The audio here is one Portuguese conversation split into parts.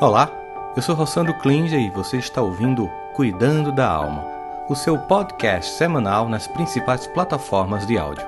Olá, eu sou Rossandro Klinger e você está ouvindo Cuidando da Alma, o seu podcast semanal nas principais plataformas de áudio.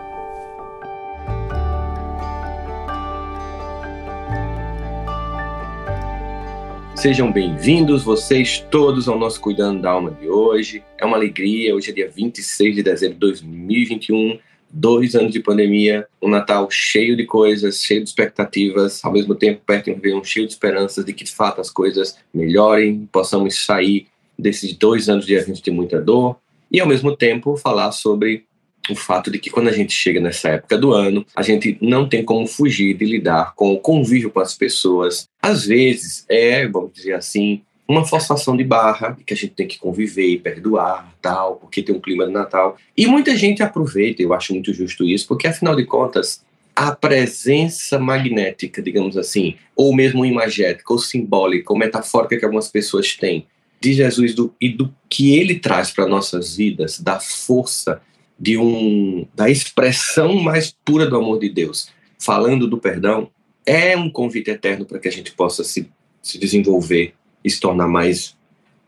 Sejam bem-vindos vocês todos ao nosso Cuidando da Alma de hoje. É uma alegria, hoje é dia 26 de dezembro de 2021 dois anos de pandemia, um Natal cheio de coisas, cheio de expectativas, ao mesmo tempo perto de um Réveillon cheio de esperanças de que de fato as coisas melhorem, possamos sair desses dois anos de eventos de muita dor e ao mesmo tempo falar sobre o fato de que quando a gente chega nessa época do ano, a gente não tem como fugir de lidar com o convívio com as pessoas. Às vezes é, vamos dizer assim, uma forçação de barra, que a gente tem que conviver e perdoar, tal, porque tem um clima de Natal. E muita gente aproveita, eu acho muito justo isso, porque afinal de contas, a presença magnética, digamos assim, ou mesmo imagética, ou simbólica, ou metafórica que algumas pessoas têm de Jesus do, e do que ele traz para nossas vidas, da força de um da expressão mais pura do amor de Deus, falando do perdão, é um convite eterno para que a gente possa se, se desenvolver e se tornar mais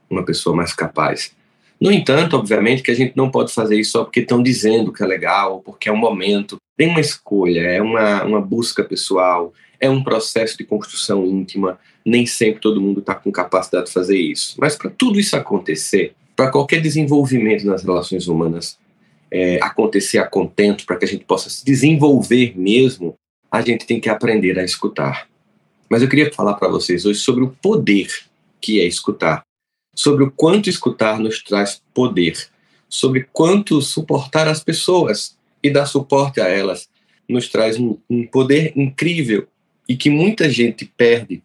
uma pessoa mais capaz. No entanto, obviamente que a gente não pode fazer isso só porque estão dizendo que é legal, porque é um momento. Tem uma escolha, é uma, uma busca pessoal, é um processo de construção íntima. Nem sempre todo mundo está com capacidade de fazer isso. Mas para tudo isso acontecer, para qualquer desenvolvimento nas relações humanas é, acontecer a contento, para que a gente possa se desenvolver mesmo, a gente tem que aprender a escutar. Mas eu queria falar para vocês hoje sobre o poder que é escutar, sobre o quanto escutar nos traz poder, sobre quanto suportar as pessoas e dar suporte a elas nos traz um, um poder incrível e que muita gente perde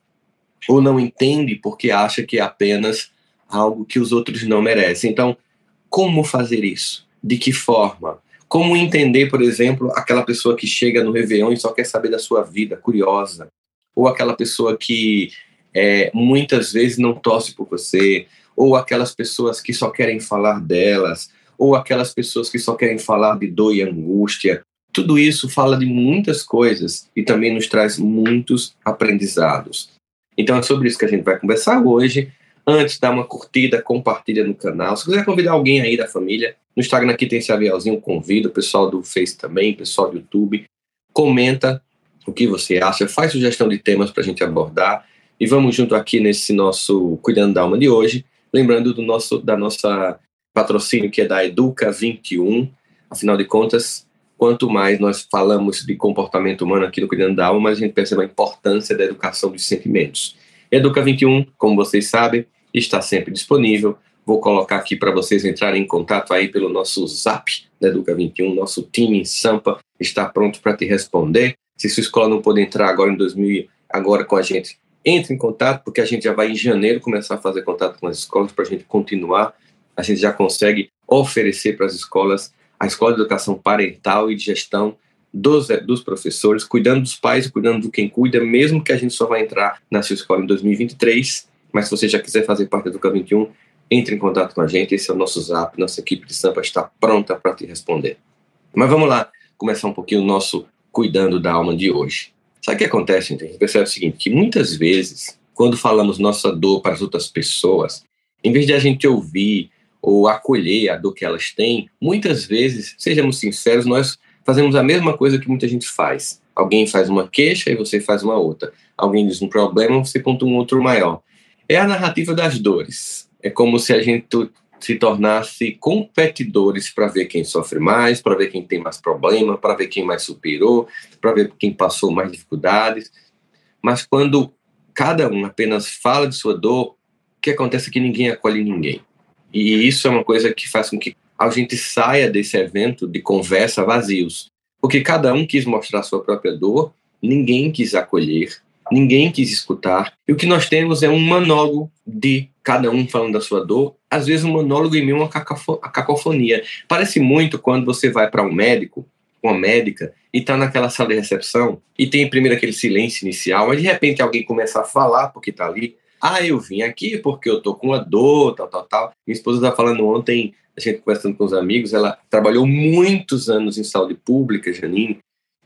ou não entende porque acha que é apenas algo que os outros não merecem. Então, como fazer isso? De que forma? Como entender, por exemplo, aquela pessoa que chega no Réveillon e só quer saber da sua vida, curiosa? Ou aquela pessoa que é, muitas vezes não torce por você, ou aquelas pessoas que só querem falar delas, ou aquelas pessoas que só querem falar de dor e angústia. Tudo isso fala de muitas coisas e também nos traz muitos aprendizados. Então é sobre isso que a gente vai conversar hoje. Antes, dá uma curtida, compartilha no canal. Se quiser convidar alguém aí da família, no Instagram aqui tem esse aviãozinho, convido o pessoal do Face também, o pessoal do YouTube. Comenta o que você acha, faz sugestão de temas para a gente abordar. E vamos junto aqui nesse nosso Cuidando da Alma de hoje, lembrando do nosso da nossa patrocínio que é da Educa 21. Afinal de contas, quanto mais nós falamos de comportamento humano aqui no Cuidando da Alma, mais a gente percebe a importância da educação dos sentimentos. Educa 21, como vocês sabem, está sempre disponível. Vou colocar aqui para vocês entrarem em contato aí pelo nosso Zap da Educa 21, nosso time em Sampa está pronto para te responder. Se sua escola não pôde entrar agora em 2000, agora com a gente, entre em contato, porque a gente já vai em janeiro começar a fazer contato com as escolas para a gente continuar. A gente já consegue oferecer para as escolas a escola de educação parental e de gestão dos, dos professores, cuidando dos pais cuidando do quem cuida, mesmo que a gente só vai entrar na sua escola em 2023. Mas se você já quiser fazer parte do Educa 21, entre em contato com a gente. Esse é o nosso zap, nossa equipe de Sampa está pronta para te responder. Mas vamos lá, começar um pouquinho o nosso Cuidando da Alma de hoje. Sabe o que acontece, gente? A gente percebe o seguinte, que muitas vezes, quando falamos nossa dor para as outras pessoas, em vez de a gente ouvir ou acolher a dor que elas têm, muitas vezes, sejamos sinceros, nós fazemos a mesma coisa que muita gente faz. Alguém faz uma queixa e você faz uma outra. Alguém diz um problema, você conta um outro maior. É a narrativa das dores. É como se a gente se tornasse competidores para ver quem sofre mais, para ver quem tem mais problema, para ver quem mais superou, para ver quem passou mais dificuldades. Mas quando cada um apenas fala de sua dor, o que acontece é que ninguém acolhe ninguém. E isso é uma coisa que faz com que a gente saia desse evento de conversa vazios. Porque cada um quis mostrar sua própria dor, ninguém quis acolher, ninguém quis escutar. E o que nós temos é um monólogo de cada um falando da sua dor, às vezes um monólogo em meio a uma cacofonia. Parece muito quando você vai para um médico, uma médica, e está naquela sala de recepção, e tem primeiro aquele silêncio inicial, mas de repente alguém começa a falar porque está ali. Ah, eu vim aqui porque eu tô com uma dor, tal, tal, tal. Minha esposa estava falando ontem, a gente conversando com os amigos, ela trabalhou muitos anos em saúde pública, Janine,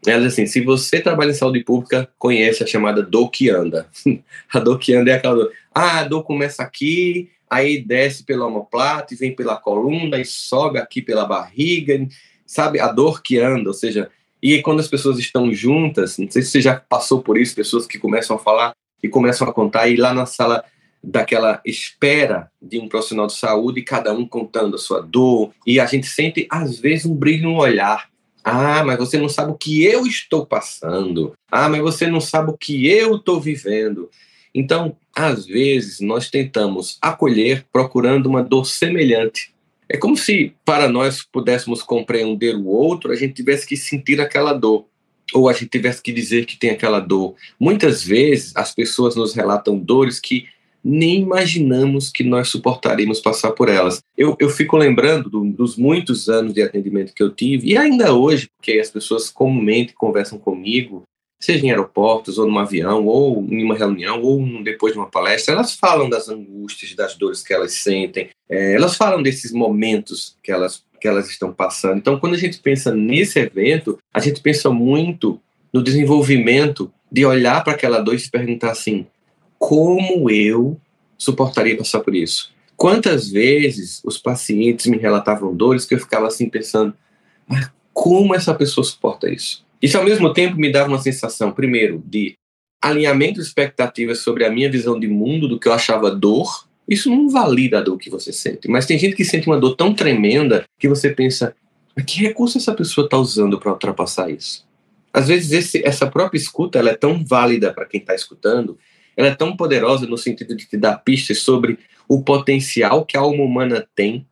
Ela diz assim: se você trabalha em saúde pública, conhece a chamada dor que anda. a dor que anda é aquela dor. Ah, a dor começa aqui, aí desce pelo omoplata, vem pela coluna e sobe aqui pela barriga, sabe? A dor que anda, ou seja, e quando as pessoas estão juntas, não sei se você já passou por isso, pessoas que começam a falar e começam a contar, e lá na sala daquela espera de um profissional de saúde, cada um contando a sua dor, e a gente sente, às vezes, um brilho no olhar. Ah, mas você não sabe o que eu estou passando. Ah, mas você não sabe o que eu estou vivendo. Então, às vezes, nós tentamos acolher procurando uma dor semelhante. É como se, para nós pudéssemos compreender o outro, a gente tivesse que sentir aquela dor ou a gente tivesse que dizer que tem aquela dor. Muitas vezes as pessoas nos relatam dores que nem imaginamos que nós suportaríamos passar por elas. Eu, eu fico lembrando do, dos muitos anos de atendimento que eu tive, e ainda hoje, porque as pessoas comumente conversam comigo, seja em aeroportos, ou num avião, ou em uma reunião, ou depois de uma palestra, elas falam das angústias, das dores que elas sentem, é, elas falam desses momentos que elas, que elas estão passando. Então, quando a gente pensa nesse evento, a gente pensa muito no desenvolvimento de olhar para aquela dor e se perguntar assim: como eu suportaria passar por isso? Quantas vezes os pacientes me relatavam dores que eu ficava assim pensando, mas como essa pessoa suporta isso? Isso ao mesmo tempo me dava uma sensação, primeiro, de alinhamento de expectativas sobre a minha visão de mundo, do que eu achava dor. Isso não valida a dor que você sente, mas tem gente que sente uma dor tão tremenda que você pensa, que recurso essa pessoa está usando para ultrapassar isso? Às vezes esse, essa própria escuta ela é tão válida para quem está escutando ela é tão poderosa no sentido de te dar pistas sobre o potencial que a alma humana tem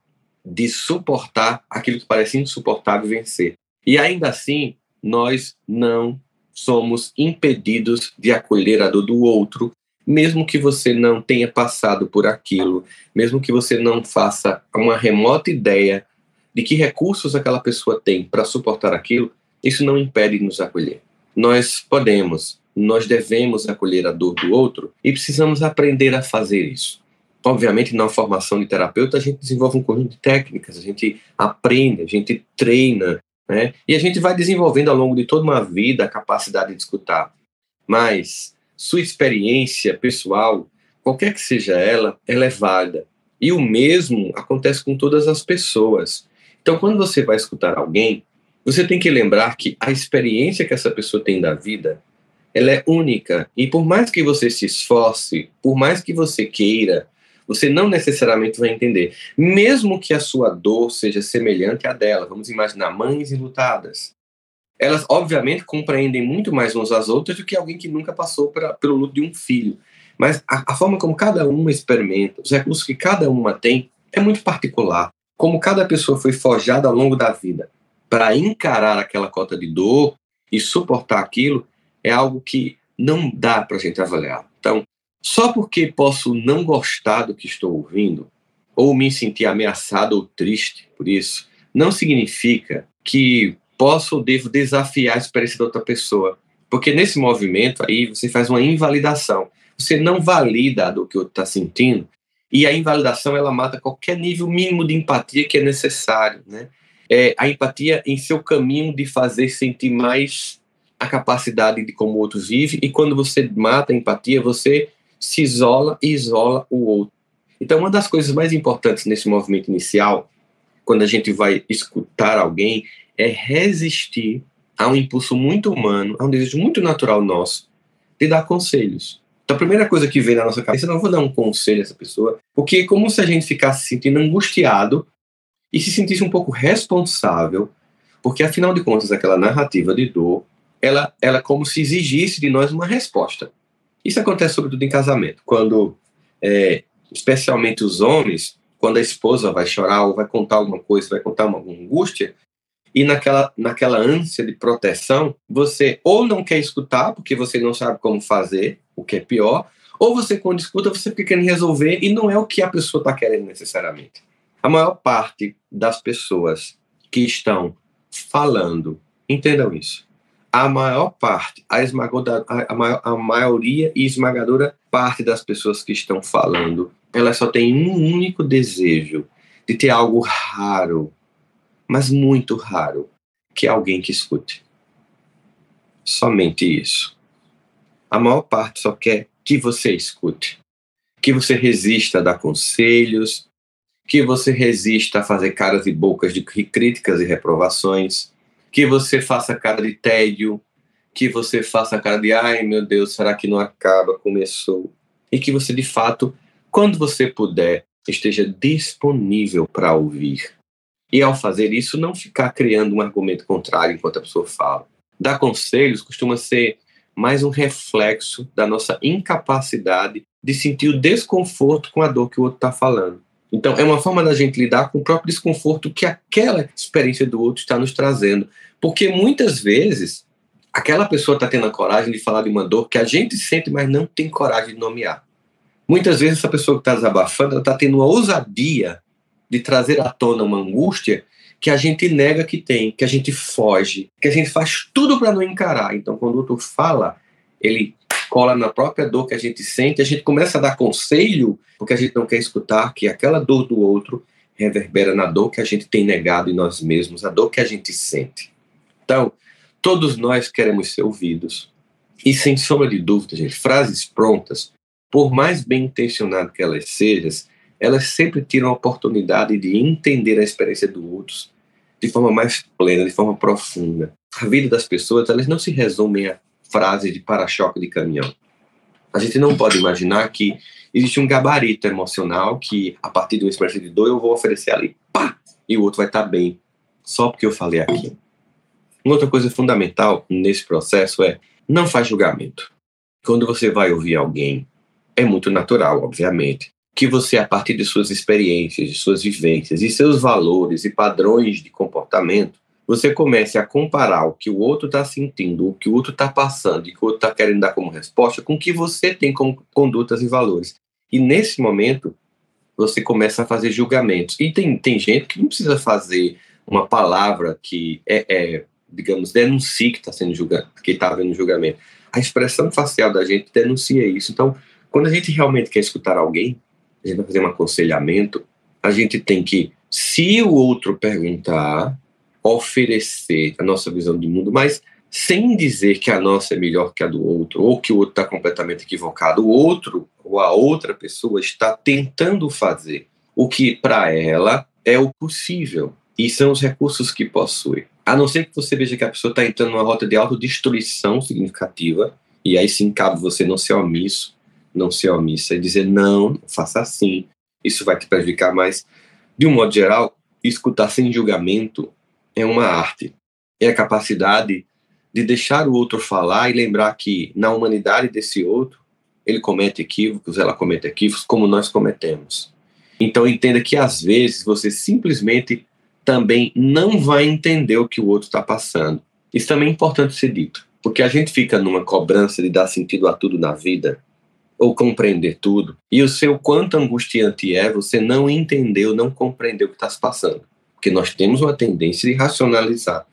de suportar aquilo que parece insuportável vencer. E ainda assim, nós não somos impedidos de acolher a dor do outro, mesmo que você não tenha passado por aquilo, mesmo que você não faça uma remota ideia de que recursos aquela pessoa tem para suportar aquilo, isso não impede de nos acolher. Nós podemos nós devemos acolher a dor do outro e precisamos aprender a fazer isso. Obviamente, na formação de terapeuta, a gente desenvolve um conjunto de técnicas, a gente aprende, a gente treina, né? E a gente vai desenvolvendo ao longo de toda uma vida a capacidade de escutar. Mas sua experiência pessoal, qualquer que seja ela, ela é válida. E o mesmo acontece com todas as pessoas. Então, quando você vai escutar alguém, você tem que lembrar que a experiência que essa pessoa tem da vida ela é única. E por mais que você se esforce, por mais que você queira, você não necessariamente vai entender. Mesmo que a sua dor seja semelhante à dela, vamos imaginar mães enlutadas. Elas, obviamente, compreendem muito mais umas às outras do que alguém que nunca passou pra, pelo luto de um filho. Mas a, a forma como cada uma experimenta, os recursos que cada uma tem, é muito particular. Como cada pessoa foi forjada ao longo da vida para encarar aquela cota de dor e suportar aquilo, é algo que não dá para a gente avaliar. Então, só porque posso não gostar do que estou ouvindo, ou me sentir ameaçado ou triste por isso, não significa que posso ou devo desafiar a experiência da outra pessoa. Porque nesse movimento aí você faz uma invalidação. Você não valida do que o outro está sentindo, e a invalidação ela mata qualquer nível mínimo de empatia que é necessário. Né? É, a empatia em seu caminho de fazer sentir mais a capacidade de como o outro vive, e quando você mata a empatia, você se isola e isola o outro. Então, uma das coisas mais importantes nesse movimento inicial, quando a gente vai escutar alguém, é resistir a um impulso muito humano, a um desejo muito natural nosso de dar conselhos. Então, a primeira coisa que vem na nossa cabeça, não vou dar um conselho a essa pessoa, porque é como se a gente ficasse se sentindo angustiado e se sentisse um pouco responsável, porque afinal de contas, aquela narrativa de dor ela, ela como se exigisse de nós uma resposta. Isso acontece sobretudo em casamento, quando, é, especialmente os homens, quando a esposa vai chorar ou vai contar alguma coisa, vai contar uma angústia, e naquela, naquela ânsia de proteção, você ou não quer escutar, porque você não sabe como fazer, o que é pior, ou você, quando escuta, você fica querendo resolver e não é o que a pessoa está querendo necessariamente. A maior parte das pessoas que estão falando, entendam isso, a maior parte, a, esmagadora, a, a maioria e esmagadora parte das pessoas que estão falando, elas só têm um único desejo de ter algo raro, mas muito raro, que é alguém que escute. somente isso. A maior parte só quer que você escute, que você resista a dar conselhos, que você resista a fazer caras e bocas de críticas e reprovações, que você faça cara de tédio, que você faça cara de ai meu Deus, será que não acaba? Começou. E que você de fato, quando você puder, esteja disponível para ouvir. E ao fazer isso, não ficar criando um argumento contrário enquanto a pessoa fala. Dar conselhos costuma ser mais um reflexo da nossa incapacidade de sentir o desconforto com a dor que o outro está falando. Então, é uma forma da gente lidar com o próprio desconforto que aquela experiência do outro está nos trazendo. Porque muitas vezes, aquela pessoa está tendo a coragem de falar de uma dor que a gente sente, mas não tem coragem de nomear. Muitas vezes, essa pessoa que está desabafando, ela está tendo uma ousadia de trazer à tona uma angústia que a gente nega que tem, que a gente foge, que a gente faz tudo para não encarar. Então, quando o outro fala, ele cola na própria dor que a gente sente, a gente começa a dar conselho, porque a gente não quer escutar que aquela dor do outro reverbera na dor que a gente tem negado em nós mesmos, a dor que a gente sente. Então, todos nós queremos ser ouvidos. E sem sombra de dúvida, gente, frases prontas, por mais bem intencionado que elas sejam, elas sempre tiram a oportunidade de entender a experiência do outro de forma mais plena, de forma profunda. A vida das pessoas, elas não se resumem a frase de para-choque de caminhão. A gente não pode imaginar que existe um gabarito emocional que, a partir de uma experiência de dor, eu vou oferecer ali, pá, e o outro vai estar bem, só porque eu falei aqui. Uma outra coisa fundamental nesse processo é não faz julgamento. Quando você vai ouvir alguém, é muito natural, obviamente, que você, a partir de suas experiências, de suas vivências e seus valores e padrões de comportamento, você comece a comparar o que o outro está sentindo, o que o outro está passando e o que o outro está querendo dar como resposta com o que você tem como condutas e valores. E nesse momento, você começa a fazer julgamentos. E tem, tem gente que não precisa fazer uma palavra que é, é digamos, denuncie que está sendo julgado, que está havendo julgamento. A expressão facial da gente denuncia isso. Então, quando a gente realmente quer escutar alguém, a gente vai fazer um aconselhamento, a gente tem que, se o outro perguntar, oferecer a nossa visão de mundo, mas sem dizer que a nossa é melhor que a do outro, ou que o outro está completamente equivocado. O outro ou a outra pessoa está tentando fazer o que para ela é o possível. E são os recursos que possui. A não ser que você veja que a pessoa está entrando numa rota de autodestruição significativa, e aí sim cabe você não ser omisso, não ser omissa e dizer não, não faça assim, isso vai te prejudicar mais. De um modo geral, escutar sem julgamento é uma arte. É a capacidade de deixar o outro falar e lembrar que na humanidade desse outro, ele comete equívocos, ela comete equívocos como nós cometemos. Então entenda que às vezes você simplesmente também não vai entender o que o outro está passando. Isso também é importante ser dito, porque a gente fica numa cobrança de dar sentido a tudo na vida ou compreender tudo, e o seu quanto angustiante é você não entender não compreender o que está se passando. Porque nós temos uma tendência de racionalizar.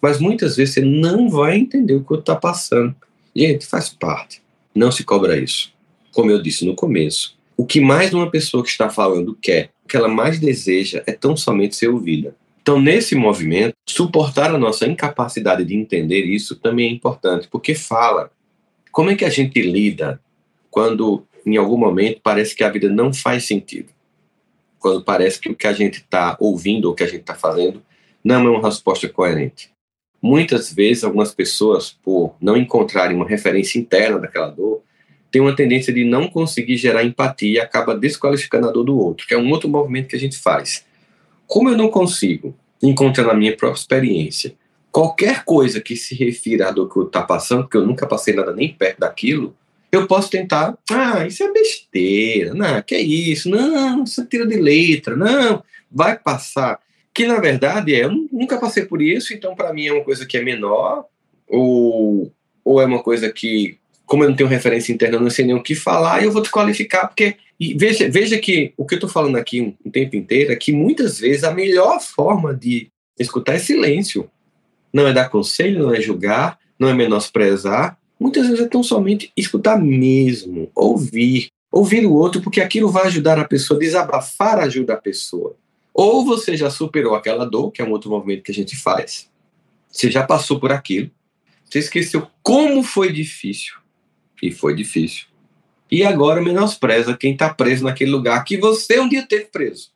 Mas muitas vezes você não vai entender o que está passando. Gente, faz parte. Não se cobra isso. Como eu disse no começo, o que mais uma pessoa que está falando quer, o que ela mais deseja é tão somente ser ouvida. Então, nesse movimento, suportar a nossa incapacidade de entender isso também é importante, porque fala. Como é que a gente lida quando, em algum momento, parece que a vida não faz sentido? Quando parece que o que a gente está ouvindo ou que a gente está fazendo não é uma resposta coerente. Muitas vezes, algumas pessoas, por não encontrarem uma referência interna daquela dor, têm uma tendência de não conseguir gerar empatia e acaba desqualificando a dor do outro, que é um outro movimento que a gente faz. Como eu não consigo encontrar na minha própria experiência qualquer coisa que se refira à dor que eu estou passando, porque eu nunca passei nada nem perto daquilo, eu posso tentar, ah, isso é besteira, não, que é isso, não, isso é tira de letra, não, vai passar. Que na verdade é, eu nunca passei por isso, então para mim é uma coisa que é menor, ou, ou é uma coisa que, como eu não tenho referência interna, eu não sei nem o que falar, eu vou desqualificar, porque. E veja, veja que o que eu estou falando aqui o tempo inteiro é que muitas vezes a melhor forma de escutar é silêncio. Não é dar conselho, não é julgar, não é menosprezar, Muitas vezes é tão somente escutar mesmo, ouvir, ouvir o outro, porque aquilo vai ajudar a pessoa, desabafar ajuda a pessoa. Ou você já superou aquela dor, que é um outro movimento que a gente faz, você já passou por aquilo, Você esqueceu como foi difícil. E foi difícil. E agora menospreza quem está preso naquele lugar que você um dia teve preso.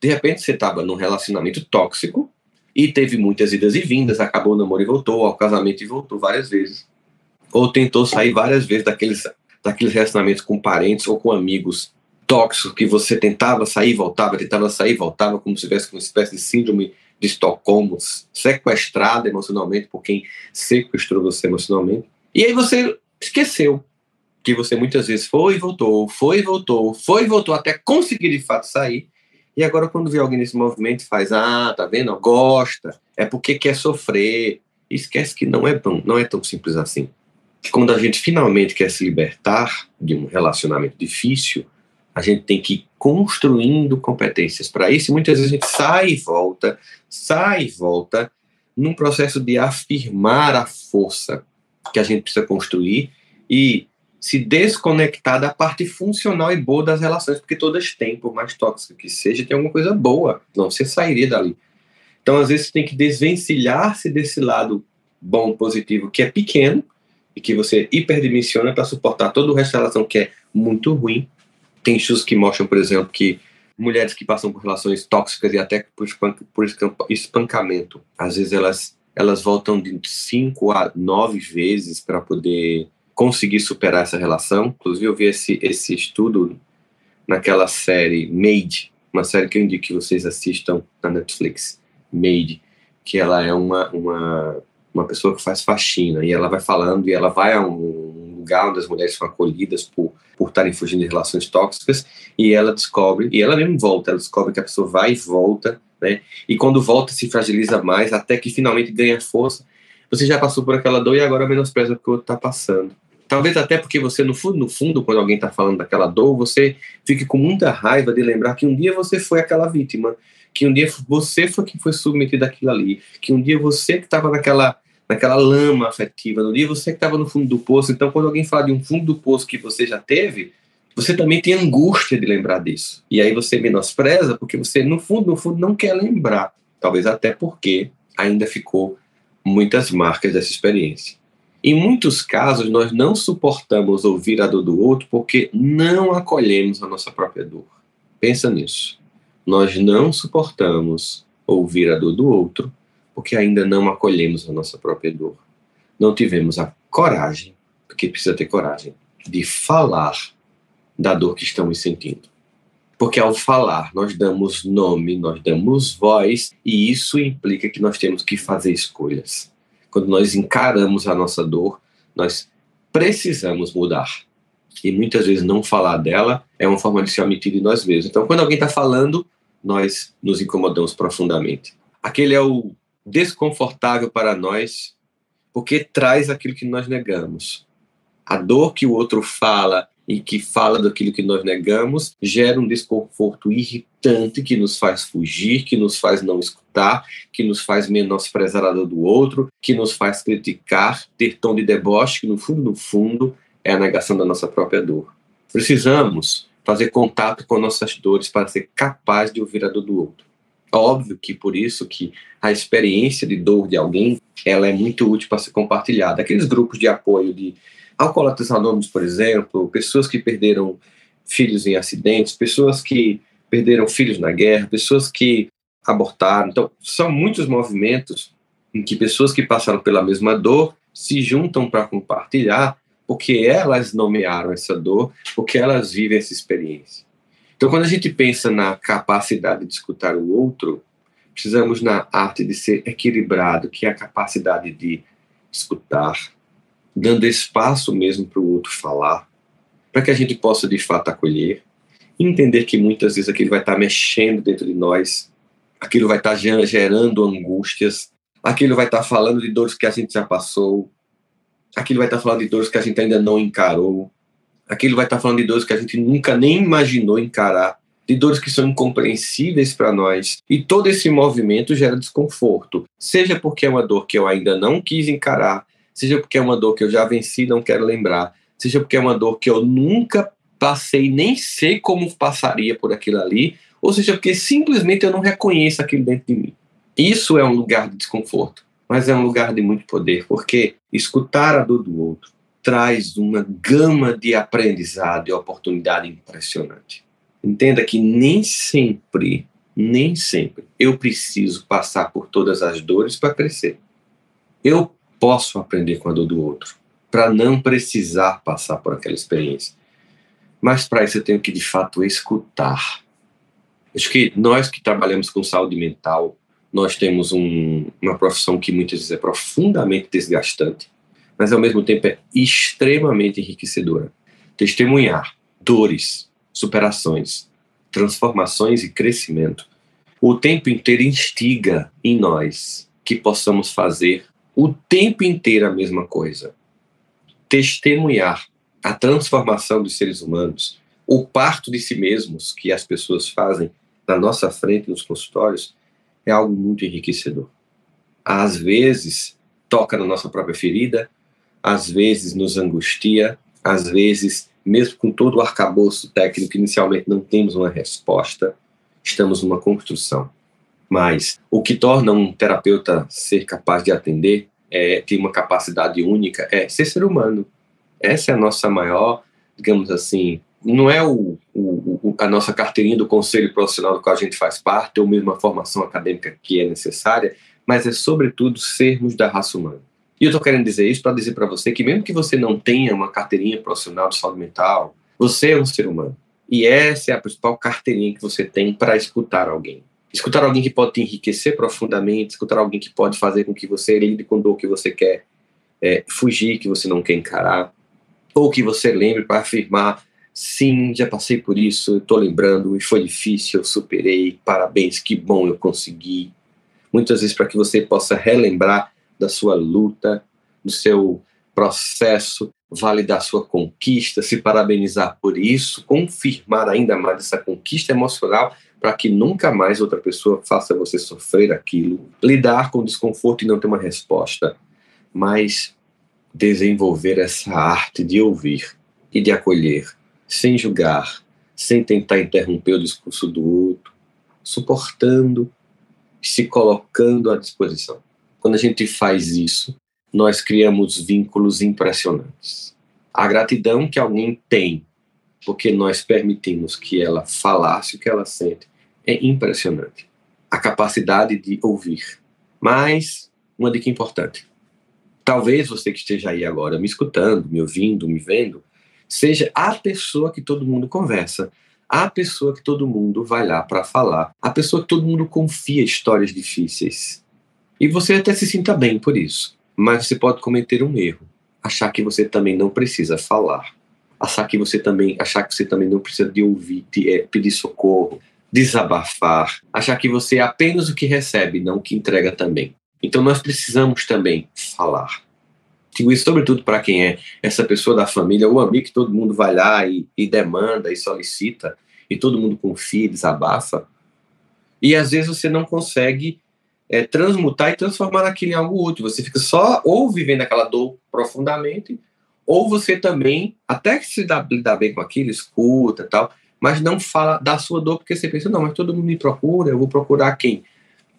De repente você estava num relacionamento tóxico e teve muitas idas e vindas, acabou o namoro e voltou, ao casamento e voltou várias vezes. Ou tentou sair várias vezes daqueles, daqueles relacionamentos com parentes ou com amigos tóxicos que você tentava sair, voltava, tentava sair, voltava, como se tivesse uma espécie de síndrome de Estocolmo, sequestrado emocionalmente por quem sequestrou você emocionalmente. E aí você esqueceu que você muitas vezes foi e voltou, foi e voltou, foi e voltou até conseguir de fato sair. E agora, quando vê alguém nesse movimento, faz: Ah, tá vendo? Gosta, é porque quer sofrer. Esquece que não é, tão, não é tão simples assim. Que quando a gente finalmente quer se libertar de um relacionamento difícil, a gente tem que ir construindo competências para isso. E muitas vezes a gente sai e volta, sai e volta, num processo de afirmar a força que a gente precisa construir e se desconectar da parte funcional e boa das relações, porque todas têm, por mais tóxica que seja, tem alguma coisa boa, não você sairia dali. Então, às vezes, você tem que desvencilhar-se desse lado bom, positivo, que é pequeno, e que você hiperdimensiona para suportar todo o resto da relação que é muito ruim. Tem estudos que mostram, por exemplo, que mulheres que passam por relações tóxicas e até por, por espancamento, às vezes elas, elas voltam de 5 a 9 vezes para poder conseguir superar essa relação. Inclusive, eu vi esse, esse estudo naquela série Made, uma série que eu indico que vocês assistam na Netflix, Made, que ela é uma, uma, uma pessoa que faz faxina e ela vai falando e ela vai a um lugar onde as mulheres são acolhidas por por estarem fugindo de relações tóxicas e ela descobre, e ela mesmo volta, ela descobre que a pessoa vai e volta, né? E quando volta se fragiliza mais até que finalmente ganha força. Você já passou por aquela dor e agora menospreza o que o outro está passando. Talvez até porque você, no fundo, no fundo, quando alguém está falando daquela dor, você fique com muita raiva de lembrar que um dia você foi aquela vítima, que um dia você foi quem foi submetido àquilo ali, que um dia você que estava naquela, naquela lama afetiva, no dia você que estava no fundo do poço. Então, quando alguém fala de um fundo do poço que você já teve, você também tem angústia de lembrar disso. E aí você menospreza porque você, no fundo, no fundo, não quer lembrar. Talvez até porque ainda ficou muitas marcas dessa experiência. Em muitos casos, nós não suportamos ouvir a dor do outro porque não acolhemos a nossa própria dor. Pensa nisso. Nós não suportamos ouvir a dor do outro porque ainda não acolhemos a nossa própria dor. Não tivemos a coragem, porque precisa ter coragem, de falar da dor que estamos sentindo. Porque ao falar, nós damos nome, nós damos voz, e isso implica que nós temos que fazer escolhas quando nós encaramos a nossa dor, nós precisamos mudar. E muitas vezes não falar dela é uma forma de se omitir de nós mesmos. Então, quando alguém está falando, nós nos incomodamos profundamente. Aquele é o desconfortável para nós, porque traz aquilo que nós negamos. A dor que o outro fala e que fala daquilo que nós negamos gera um desconforto irritante que nos faz fugir, que nos faz não escutar, que nos faz menosprezar a dor do outro, que nos faz criticar, ter tom de deboche, que no fundo, no fundo, é a negação da nossa própria dor. Precisamos fazer contato com nossas dores para ser capaz de ouvir a dor do outro. Óbvio que por isso que a experiência de dor de alguém, ela é muito útil para ser compartilhada. Aqueles grupos de apoio de Alcoólatras Anônimos, por exemplo, pessoas que perderam filhos em acidentes, pessoas que perderam filhos na guerra, pessoas que abortaram. Então, são muitos movimentos em que pessoas que passaram pela mesma dor se juntam para compartilhar, porque elas nomearam essa dor, porque elas vivem essa experiência. Então, quando a gente pensa na capacidade de escutar o outro, precisamos na arte de ser equilibrado, que é a capacidade de escutar, dando espaço mesmo para o outro falar, para que a gente possa de fato acolher, entender que muitas vezes aquilo vai estar tá mexendo dentro de nós, aquilo vai estar tá gerando angústias, aquilo vai estar tá falando de dores que a gente já passou, aquilo vai estar falando de dores que a gente ainda não encarou, aquilo vai estar falando de dores que a gente nunca nem imaginou encarar, de dores que são incompreensíveis para nós. E todo esse movimento gera desconforto, seja porque é uma dor que eu ainda não quis encarar, seja porque é uma dor que eu já venci e não quero lembrar, seja porque é uma dor que eu nunca passei, nem sei como passaria por aquilo ali, ou seja porque simplesmente eu não reconheço aquilo dentro de mim. Isso é um lugar de desconforto. Mas é um lugar de muito poder, porque escutar a dor do outro traz uma gama de aprendizado e oportunidade impressionante. Entenda que nem sempre, nem sempre eu preciso passar por todas as dores para crescer. Eu posso aprender com a dor do outro, para não precisar passar por aquela experiência. Mas para isso eu tenho que de fato escutar. Acho que nós que trabalhamos com saúde mental, nós temos um, uma profissão que muitas vezes é profundamente desgastante, mas ao mesmo tempo é extremamente enriquecedora. Testemunhar dores, superações, transformações e crescimento o tempo inteiro instiga em nós que possamos fazer o tempo inteiro a mesma coisa. Testemunhar a transformação dos seres humanos, o parto de si mesmos que as pessoas fazem na nossa frente nos consultórios é algo muito enriquecedor. Às vezes toca na nossa própria ferida, às vezes nos angustia, às vezes, mesmo com todo o arcabouço técnico, inicialmente não temos uma resposta, estamos numa construção. Mas o que torna um terapeuta ser capaz de atender é ter uma capacidade única, é ser ser humano. Essa é a nossa maior, digamos assim, não é o, o, a nossa carteirinha do conselho profissional do qual a gente faz parte, ou mesmo a formação acadêmica que é necessária, mas é sobretudo sermos da raça humana. E eu estou querendo dizer isso para dizer para você que mesmo que você não tenha uma carteirinha profissional de saúde mental, você é um ser humano. E essa é a principal carteirinha que você tem para escutar alguém. Escutar alguém que pode te enriquecer profundamente, escutar alguém que pode fazer com que você lide com dor que você quer é, fugir, que você não quer encarar, ou que você lembre para afirmar: sim, já passei por isso, estou lembrando, e foi difícil, eu superei, parabéns, que bom eu consegui. Muitas vezes para que você possa relembrar da sua luta, do seu processo, validar sua conquista, se parabenizar por isso, confirmar ainda mais essa conquista emocional para que nunca mais outra pessoa faça você sofrer aquilo, lidar com o desconforto e não ter uma resposta, mas desenvolver essa arte de ouvir e de acolher, sem julgar, sem tentar interromper o discurso do outro, suportando, se colocando à disposição. Quando a gente faz isso, nós criamos vínculos impressionantes. A gratidão que alguém tem porque nós permitimos que ela falasse o que ela sente é impressionante. A capacidade de ouvir. Mas, uma dica importante. Talvez você que esteja aí agora me escutando, me ouvindo, me vendo, seja a pessoa que todo mundo conversa, a pessoa que todo mundo vai lá para falar, a pessoa que todo mundo confia histórias difíceis. E você até se sinta bem por isso. Mas você pode cometer um erro, achar que você também não precisa falar, achar que você também, achar que você também não precisa de ouvir, de, é, pedir socorro, desabafar, achar que você é apenas o que recebe, não o que entrega também. Então nós precisamos também falar. Digo isso sobretudo para quem é essa pessoa da família, o amigo que todo mundo vai lá e, e demanda e solicita, e todo mundo confia, desabafa. E às vezes você não consegue é, transmutar e transformar aquilo em algo útil. Você fica só ou vivendo aquela dor profundamente, ou você também, até que se dá, lidar bem com aquilo, escuta tal, mas não fala da sua dor, porque você pensa, não, mas todo mundo me procura, eu vou procurar quem?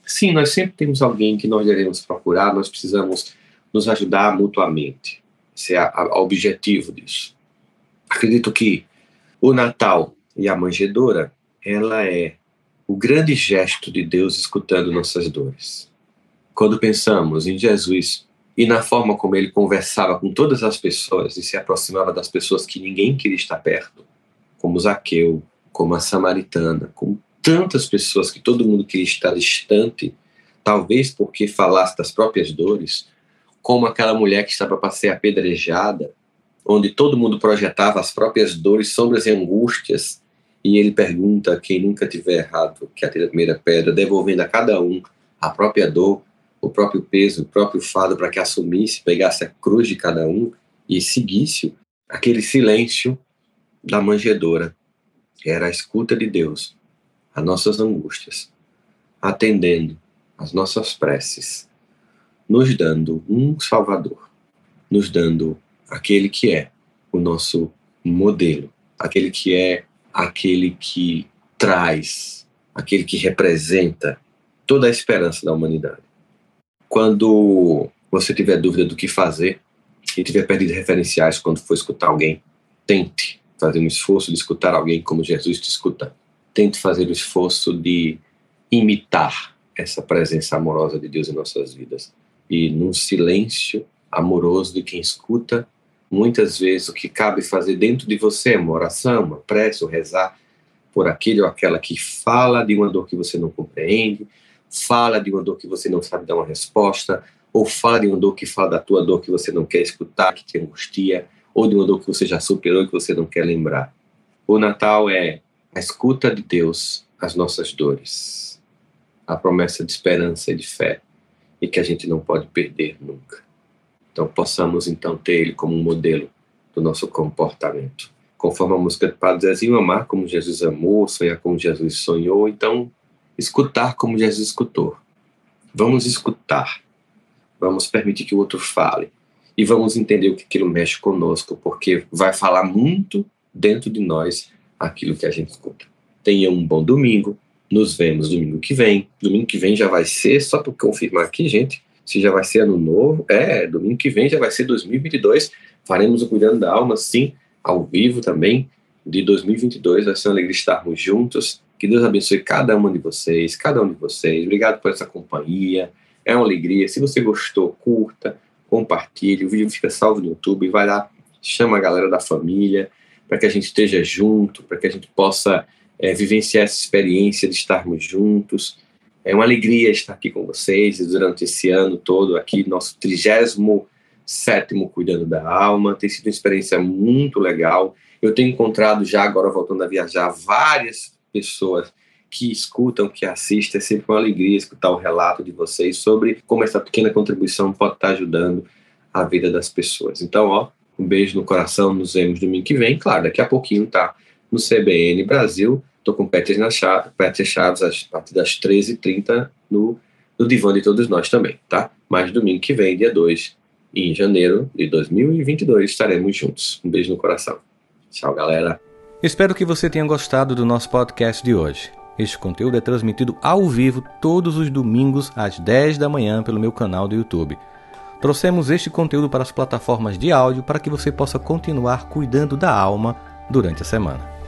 Sim, nós sempre temos alguém que nós devemos procurar, nós precisamos nos ajudar mutuamente. Esse é o objetivo disso. Acredito que o Natal e a manjedoura, ela é o grande gesto de Deus escutando nossas dores. Quando pensamos em Jesus e na forma como ele conversava com todas as pessoas e se aproximava das pessoas que ninguém queria estar perto, como Zaqueu, como a samaritana, como tantas pessoas que todo mundo queria estar distante, talvez porque falasse das próprias dores, como aquela mulher que estava para ser apedrejada, onde todo mundo projetava as próprias dores, sombras e angústias, e ele pergunta quem nunca tiver errado que atire a primeira pedra, devolvendo a cada um a própria dor, o próprio peso, o próprio fado, para que assumisse, pegasse a cruz de cada um e seguisse aquele silêncio da manjedoura. Era a escuta de Deus, as nossas angústias, atendendo as nossas preces, nos dando um Salvador, nos dando aquele que é o nosso modelo, aquele que é aquele que traz, aquele que representa toda a esperança da humanidade. Quando você tiver dúvida do que fazer e tiver perdido referenciais quando for escutar alguém, tente fazer um esforço de escutar alguém como Jesus te escuta. Tente fazer o esforço de imitar essa presença amorosa de Deus em nossas vidas. E num silêncio amoroso de quem escuta, muitas vezes o que cabe fazer dentro de você é uma oração, uma prece, ou rezar por aquele ou aquela que fala de uma dor que você não compreende, fala de uma dor que você não sabe dar uma resposta, ou fala de uma dor que fala da tua dor que você não quer escutar, que te angustia, ou de uma dor que você já superou que você não quer lembrar. O Natal é a escuta de Deus às nossas dores, a promessa de esperança e de fé, e que a gente não pode perder nunca. Então possamos então ter ele como um modelo do nosso comportamento. Conforme a música do Padre Zezinho, amar como Jesus amou, sonhar como Jesus sonhou, então escutar como Jesus escutou. Vamos escutar. Vamos permitir que o outro fale. E vamos entender o que aquilo mexe conosco, porque vai falar muito dentro de nós aquilo que a gente escuta. Tenha um bom domingo. Nos vemos domingo que vem. Domingo que vem já vai ser, só para confirmar aqui, gente, se já vai ser ano novo. É, domingo que vem já vai ser 2022. Faremos o Cuidando da Alma, sim, ao vivo também, de 2022. Vai ser uma alegria estarmos juntos. Que Deus abençoe cada uma de vocês, cada um de vocês. Obrigado por essa companhia. É uma alegria. Se você gostou, curta, compartilhe. O vídeo fica salvo no YouTube. Vai lá, chama a galera da família para que a gente esteja junto, para que a gente possa é, vivenciar essa experiência de estarmos juntos. É uma alegria estar aqui com vocês durante esse ano todo, aqui, nosso 37 Cuidando da Alma. Tem sido uma experiência muito legal. Eu tenho encontrado já, agora voltando a viajar, várias pessoas que escutam, que assistem. É sempre uma alegria escutar o relato de vocês sobre como essa pequena contribuição pode estar ajudando a vida das pessoas. Então, ó, um beijo no coração, nos vemos domingo que vem. Claro, daqui a pouquinho tá no CBN Brasil Estou com Petras na Chaves a partir das 13h30 no, no Divã de Todos Nós também, tá? Mas domingo que vem, dia 2, em janeiro de 2022, estaremos juntos. Um beijo no coração. Tchau, galera. Espero que você tenha gostado do nosso podcast de hoje. Este conteúdo é transmitido ao vivo todos os domingos às 10 da manhã pelo meu canal do YouTube. Trouxemos este conteúdo para as plataformas de áudio para que você possa continuar cuidando da alma durante a semana.